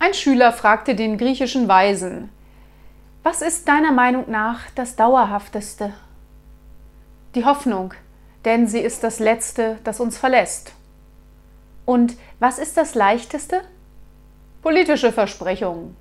Ein Schüler fragte den griechischen Weisen, was ist deiner Meinung nach das Dauerhafteste? Die Hoffnung, denn sie ist das Letzte, das uns verlässt. Und was ist das Leichteste? Politische Versprechungen.